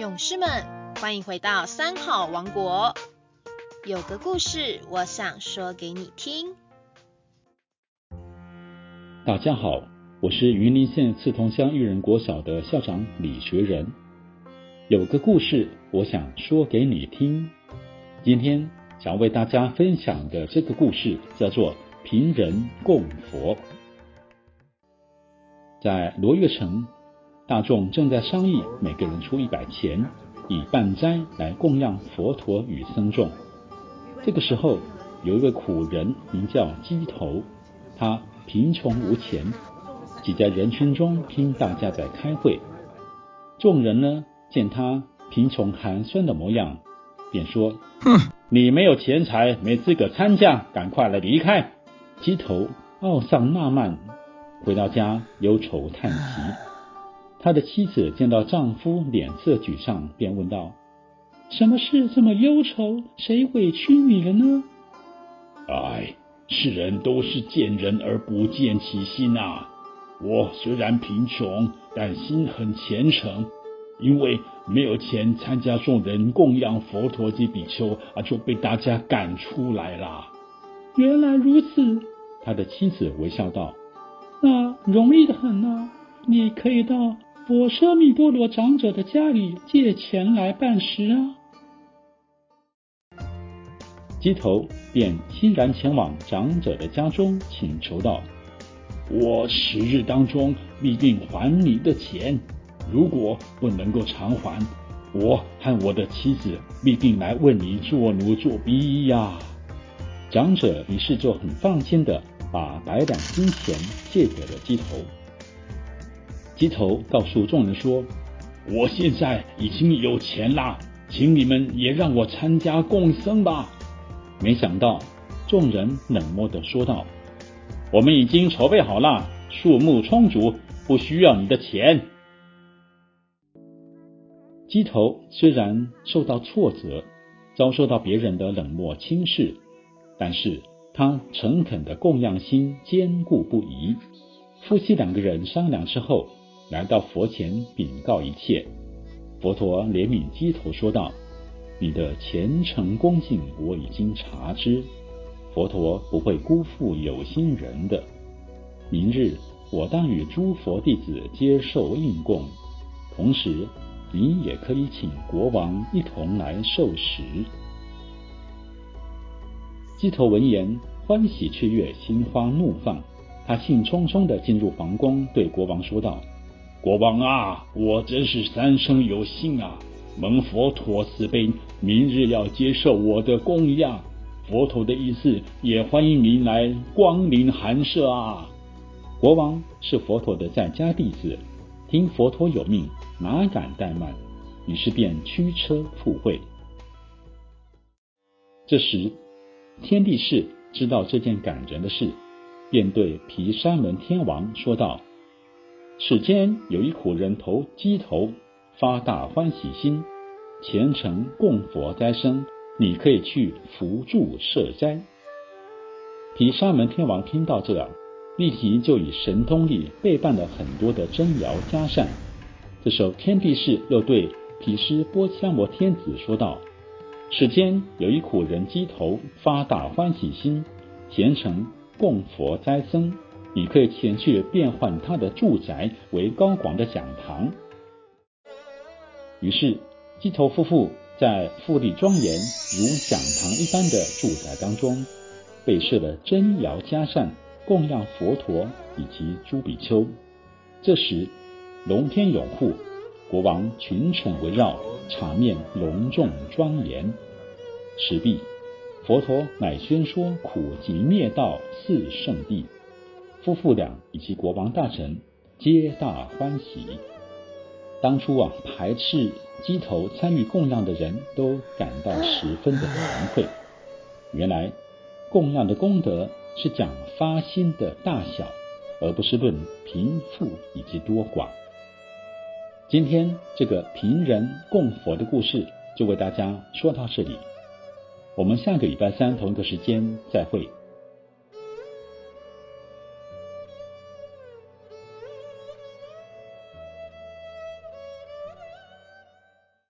勇士们，欢迎回到三好王国。有个故事，我想说给你听。大家好，我是云林县刺桐乡育人国小的校长李学仁。有个故事，我想说给你听。今天想为大家分享的这个故事叫做“贫人供佛”。在罗月城。大众正在商议，每个人出一百钱，以半斋来供养佛陀与僧众。这个时候，有一位苦人名叫鸡头，他贫穷无钱，挤在人群中听大家在开会。众人呢，见他贫穷寒酸的模样，便说：“哼，你没有钱财，没资格参加，赶快来离开。”鸡头懊丧纳闷，回到家忧愁叹息。他的妻子见到丈夫脸色沮丧，便问道：“什么事这么忧愁？谁委屈你了呢？”“哎，世人都是见人而不见其心啊！我虽然贫穷，但心很虔诚，因为没有钱参加众人供养佛陀及比丘，啊，就被大家赶出来了。”“原来如此。”他的妻子微笑道：“那容易的很啊，你可以到。”我舍米多罗长者的家里借钱来办事啊！鸡头便欣然前往长者的家中请求道：“我十日当中必定还你的钱，如果不能够偿还，我和我的妻子必定来为你做奴做婢呀！”长者于是就很放心的把百两金钱借给了鸡头。鸡头告诉众人说：“我现在已经有钱啦，请你们也让我参加共生吧。”没想到众人冷漠的说道：“我们已经筹备好了，数目充足，不需要你的钱。”鸡头虽然受到挫折，遭受到别人的冷漠轻视，但是他诚恳的供养心坚固不移。夫妻两个人商量之后。来到佛前禀告一切，佛陀怜悯鸡头说道：“你的虔诚恭敬我已经察知，佛陀不会辜负有心人的。明日我当与诸佛弟子接受应供，同时你也可以请国王一同来受食。”鸡头闻言欢喜雀跃，心花怒放，他兴冲冲地进入皇宫，对国王说道。国王啊，我真是三生有幸啊！蒙佛陀慈悲，明日要接受我的供养。佛陀的意思也欢迎您来光临寒舍啊！国王是佛陀的在家弟子，听佛陀有命，哪敢怠慢？于是便驱车赴会。这时，天地士知道这件感人的事，便对毗沙门天王说道。世间有一苦人头鸡头发大欢喜心，虔诚供佛斋生，你可以去扶助设斋。毗沙门天王听到这，立即就以神通力备办了很多的珍肴佳膳。这时候，天地士又对毗湿波迦摩天子说道：“世间有一苦人鸡头发大欢喜心，虔诚供佛斋僧。”你可以前去变换他的住宅为高广的讲堂。于是，鸡头夫妇在富丽庄严如讲堂一般的住宅当中，备设了真窑加膳，供养佛陀以及诸比丘。这时，龙天拥护，国王群臣围绕，场面隆重庄严。时毕，佛陀乃宣说苦集灭道四圣地。夫妇俩以及国王大臣皆大欢喜。当初啊，排斥鸡头参与供养的人都感到十分的惭愧。原来供养的功德是讲发心的大小，而不是论贫富以及多寡。今天这个贫人供佛的故事就为大家说到这里。我们下个礼拜三同一个时间再会。